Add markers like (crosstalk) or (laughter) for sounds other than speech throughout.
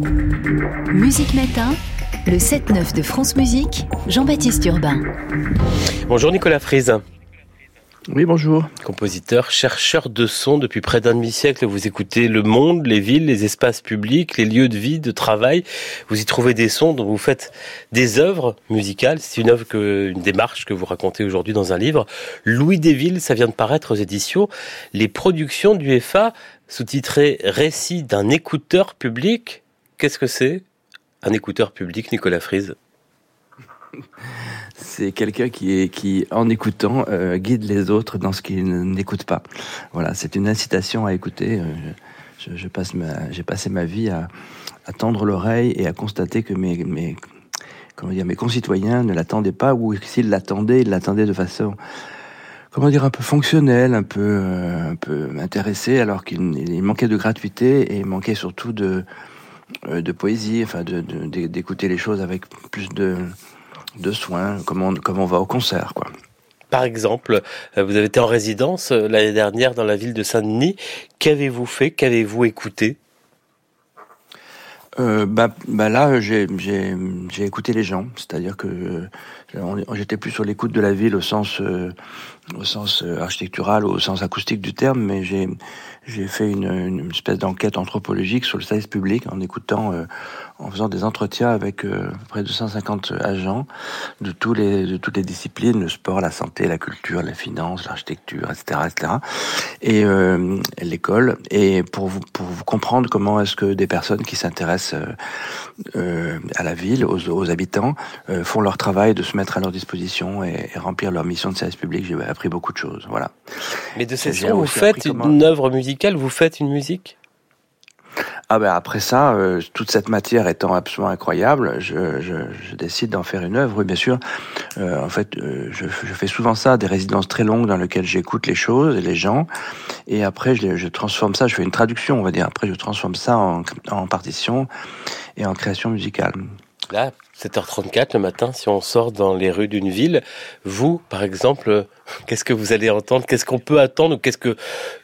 Musique Matin, le 7-9 de France Musique, Jean-Baptiste Urbain. Bonjour Nicolas Frise. Oui, bonjour. Compositeur, chercheur de son depuis près d'un demi-siècle, vous écoutez le monde, les villes, les espaces publics, les lieux de vie, de travail. Vous y trouvez des sons dont vous faites des œuvres musicales. C'est une œuvre que, une démarche que vous racontez aujourd'hui dans un livre. Louis Desvilles, ça vient de paraître aux éditions. Les productions du FA, sous-titrées Récit d'un écouteur public. Qu'est-ce que c'est un écouteur public, Nicolas Frise (laughs) c'est quelqu'un qui qui en écoutant euh, guide les autres dans ce qu'ils n'écoutent pas. Voilà, c'est une incitation à écouter. Euh, je, passe j'ai passé ma vie à, tendre l'oreille et à constater que mes, mes comment dire mes concitoyens ne l'attendaient pas ou s'ils l'attendaient, ils l'attendaient de façon comment dire un peu fonctionnelle, un peu euh, un peu intéressée, alors qu'il manquait de gratuité et il manquait surtout de de poésie, enfin d'écouter les choses avec plus de de soins, comme on, on va au concert, quoi. Par exemple, euh, vous avez été en résidence euh, l'année dernière dans la ville de Saint-Denis. Qu'avez-vous fait? Qu'avez-vous écouté? Euh, bah, bah là, j'ai écouté les gens, c'est-à-dire que euh, j'étais plus sur l'écoute de la ville au sens, euh, sens architectural, au sens acoustique du terme, mais j'ai fait une, espèce d'enquête anthropologique sur le service public en écoutant, en faisant des entretiens avec près de 150 agents de toutes les disciplines, le sport, la santé, la culture, la finance, l'architecture, etc., etc. Et l'école, et pour pour vous comprendre comment est-ce que des personnes qui s'intéressent euh, euh, à la ville, aux, habitants, euh, font leur travail de se mettre à leur disposition et, remplir leur mission de service public. J'ai appris beaucoup de choses. Voilà. Mais de ces sons, vous faites une œuvre musicale, vous faites une musique? Ah ben après ça, euh, toute cette matière étant absolument incroyable, je, décide d'en faire une œuvre. Oui, bien sûr. Euh, en fait, euh, je, fais souvent ça, des résidences très longues dans lesquelles j'écoute les choses et les gens, et après je, je, transforme ça. Je fais une traduction, on va dire. Après, je transforme ça en, en partition et en création musicale. Là, 7h34 le matin, si on sort dans les rues d'une ville, vous, par exemple, (laughs) qu'est-ce que vous allez entendre? Qu'est-ce qu'on peut attendre Qu'est-ce que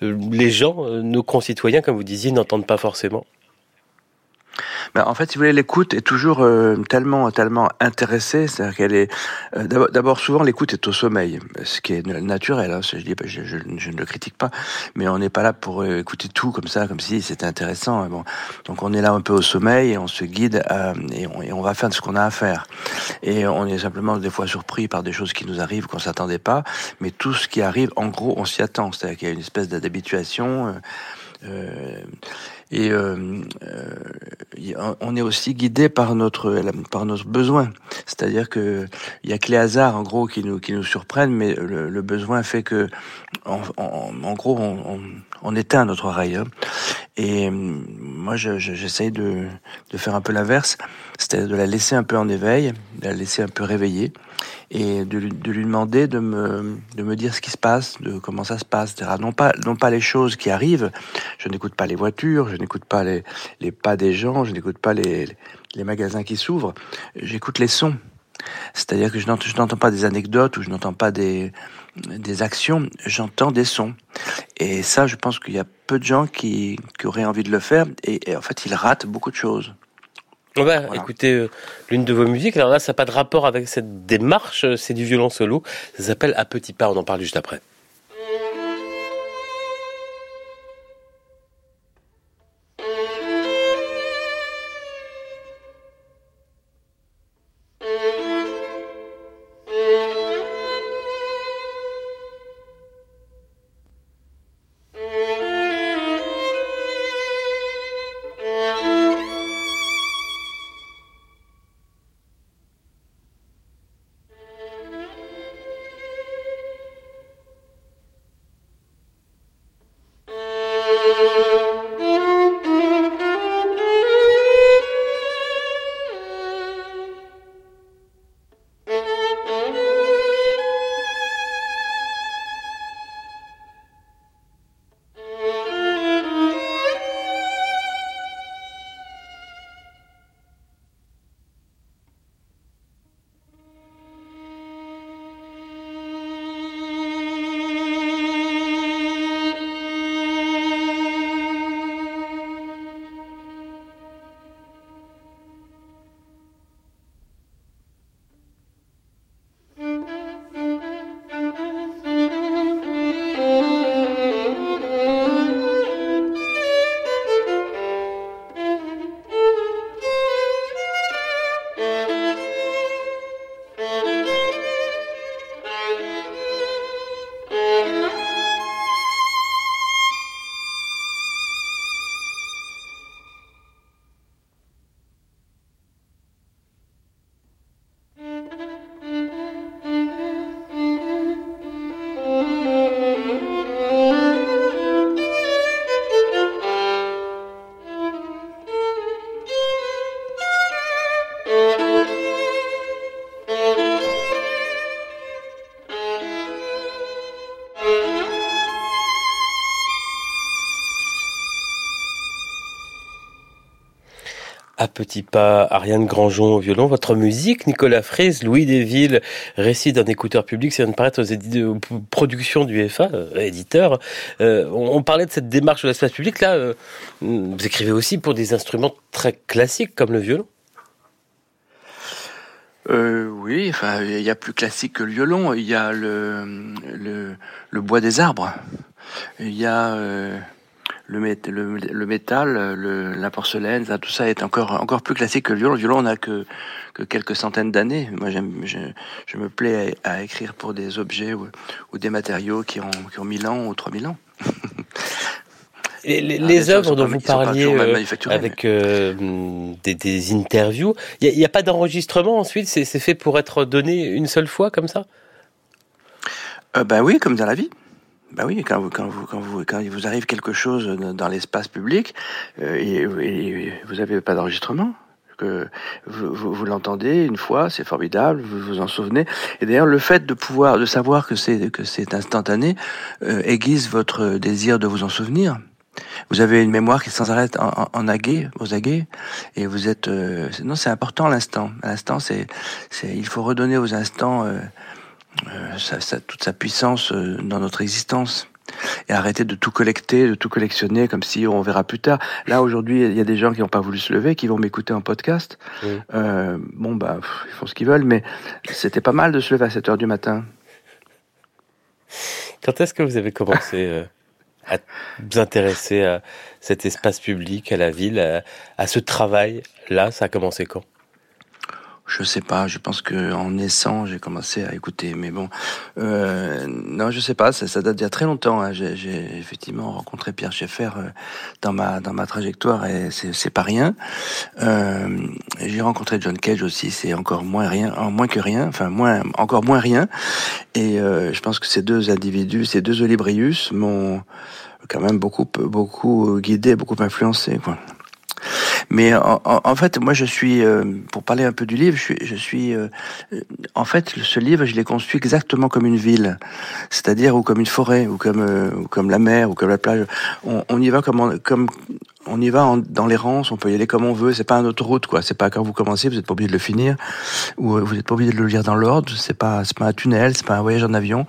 euh, les gens, euh, nos concitoyens, comme vous disiez, n'entendent pas forcément? Ben, en fait, si vous voulez, l'écoute est toujours euh, tellement, tellement intéressée. C'est-à-dire qu'elle est. Euh, d'abord, souvent, l'écoute est au sommeil, ce qui est naturel. Hein, je, dis, je, je, je, ne le critique pas, mais on n'est pas là pour euh, écouter tout comme ça, comme si c'était intéressant. Hein, bon. Donc, on est là un peu au sommeil et on se guide et on, et, on, va faire ce qu'on a à faire. Et on est simplement des fois surpris par des choses qui nous arrivent qu'on s'attendait pas, mais tout ce qui arrive, en gros, on s'y attend. C'est-à-dire qu'il y a une espèce d'habituation. Euh, et euh, euh, on est aussi guidé par notre par notre besoin. C'est-à-dire que il y a que les hasards en gros qui nous qui nous surprennent, mais le, besoin fait que en, gros on, éteint notre oreille. Hein. Et moi j'essaye de de faire un peu l'inverse, c'est-à-dire de la laisser un peu en éveil, de la laisser un peu réveillée et de, de, lui demander de me, de me dire ce qui se passe, de comment ça se passe, etc. Non pas, non pas les choses qui arrivent. Je n'écoute pas les voitures, je n'écoute pas les, les pas des gens, je n'écoute pas les, les magasins qui s'ouvrent. J'écoute les sons. C'est-à-dire que je n'entends pas des anecdotes ou je n'entends pas des, des actions, j'entends des sons. Et ça, je pense qu'il y a peu de gens qui, qui auraient envie de le faire et, et en fait, ils ratent beaucoup de choses. On va écouter euh, l'une de vos musiques. Alors là, ça n'a pas de rapport avec cette démarche, euh, c'est du violon solo. Ça s'appelle À petit pas, on en parle juste après. À petits pas, Ariane Grandjean au violon, votre musique, Nicolas Frise, Louis Desvilles, récit d'un écouteur public, ça vient de paraître aux, productions du FA, euh, éditeur. Euh, on, parlait de cette démarche de l'espace public, là, euh, vous écrivez aussi pour des instruments très classiques comme le violon oui, il y a plus classique que le violon. Il y a le, le bois des arbres. Il y a le, le, métal, le, la porcelaine, tout ça est encore encore plus classique que le violon. Le violon, on n'a que, que quelques centaines d'années. Moi, je, je, me plais à, écrire pour des objets ou, ou, des matériaux qui ont, qui ont 1000 ans ou 3000 ans. (laughs) les, les, ah, œuvres dont vous parliez euh, avec euh, des, des, interviews, il n'y a, a, pas d'enregistrement ensuite? C'est fait pour être donné une seule fois comme ça? Euh, Ben oui, comme dans la vie. Ben oui, quand vous, quand vous, quand vous, quand il vous arrive quelque chose dans l'espace public euh, et, vous n'avez pas d'enregistrement, que vous, vous, l'entendez une fois, c'est formidable, vous vous en souvenez. Et d'ailleurs, le fait de pouvoir, de savoir que c'est que c'est instantané, euh, aiguise votre désir de vous en souvenir. Vous avez une mémoire qui sans arrêt en, en, aguet, aux aguets, et vous êtes. Euh, non, c'est important l'instant. L'instant, c'est, c'est, il faut redonner aux instants. Euh, toute sa puissance euh, dans notre existence et arrêter de tout collecter, de tout collectionner comme si on verra plus tard. Là aujourd'hui, il y a des gens qui n'ont pas voulu se lever, qui vont m'écouter en podcast. Euh, bon bah, ils font ce qu'ils veulent, mais c'était pas mal de se lever à 7 heures du matin. Quand est-ce que vous avez commencé à vous intéresser à cet espace public, à la ville, à, à ce travail Là, ça a commencé quand? Je sais pas, je pense que en naissant, j'ai commencé à écouter. Mais bon, euh, non, je sais pas, ça, ça date d'il y a très longtemps. Hein. J'ai effectivement rencontré Pierre Schaeffer euh, dans ma dans ma trajectoire et c'est pas rien. Euh, j'ai rencontré John Cage aussi, c'est encore moins rien, moins que rien, enfin moins, encore moins rien. Et euh, je pense que ces deux individus, ces deux Olibrius m'ont quand même beaucoup beaucoup guidé, beaucoup influencé, quoi. Mais en, en, fait, moi, je suis, euh, pour parler un peu du livre, je suis, je suis euh, en fait, ce livre, je l'ai conçu exactement comme une ville, c'est-à-dire ou comme une forêt, ou comme, euh, ou comme la mer, ou comme la plage. On, on y va comme, comme on y va en, dans l'errance, on peut y aller comme on veut. C'est pas une autoroute, quoi. C'est pas quand vous commencez, vous êtes pas obligé de le finir, ou vous êtes pas obligé de le lire dans l'ordre. C'est pas, c'est pas un tunnel, c'est pas un voyage en avion,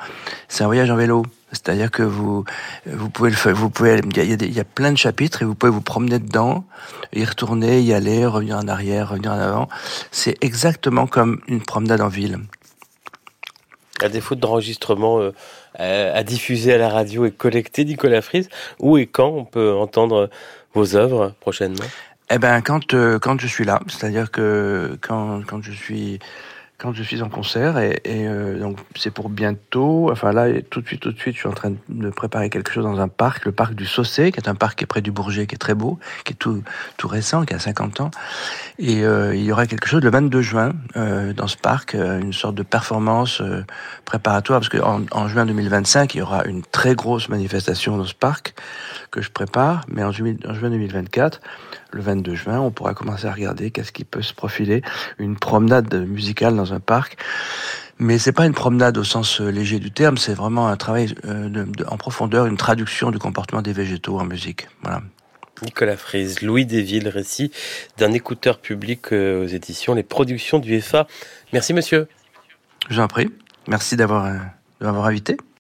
c'est un voyage en vélo. C'est-à-dire que vous, vous pouvez le faire, vous pouvez, il y, a, il y a plein de chapitres et vous pouvez vous promener dedans, y retourner, y aller, revenir en arrière, revenir en avant. C'est exactement comme une promenade en ville. À défaut d'enregistrement euh, à, diffuser à la radio et collecter, Nicolas Frise, où et quand on peut entendre vos œuvres prochainement? Eh ben, quand euh, quand je suis là, c'est-à-dire que quand quand je suis quand je suis en concert et, euh, donc c'est pour bientôt. Enfin là, tout de suite, tout de suite, je suis en train de préparer quelque chose dans un parc, le parc du Saucé, qui est un parc qui est près du Bourget, qui est très beau, qui est tout tout récent, qui a 50 ans. Et euh, il y aura quelque chose le 22 juin euh, dans ce parc, euh, une sorte de performance euh, préparatoire, parce qu'en en juin 2025, il y aura une très grosse manifestation dans ce parc que je prépare, mais en juin 2024 le 22 juin, on pourra commencer à regarder qu'est-ce qui peut se profiler, une promenade musicale dans un parc. Mais c'est pas une promenade au sens euh, léger du terme, c'est vraiment un travail euh, de, en profondeur, une traduction du comportement des végétaux en musique. Voilà. Nicolas Frise, Louis Desvilles, récit d'un écouteur public euh, aux éditions Les Productions du FA. Merci monsieur. Je vous en prie. Merci d'avoir, d'avoir invité.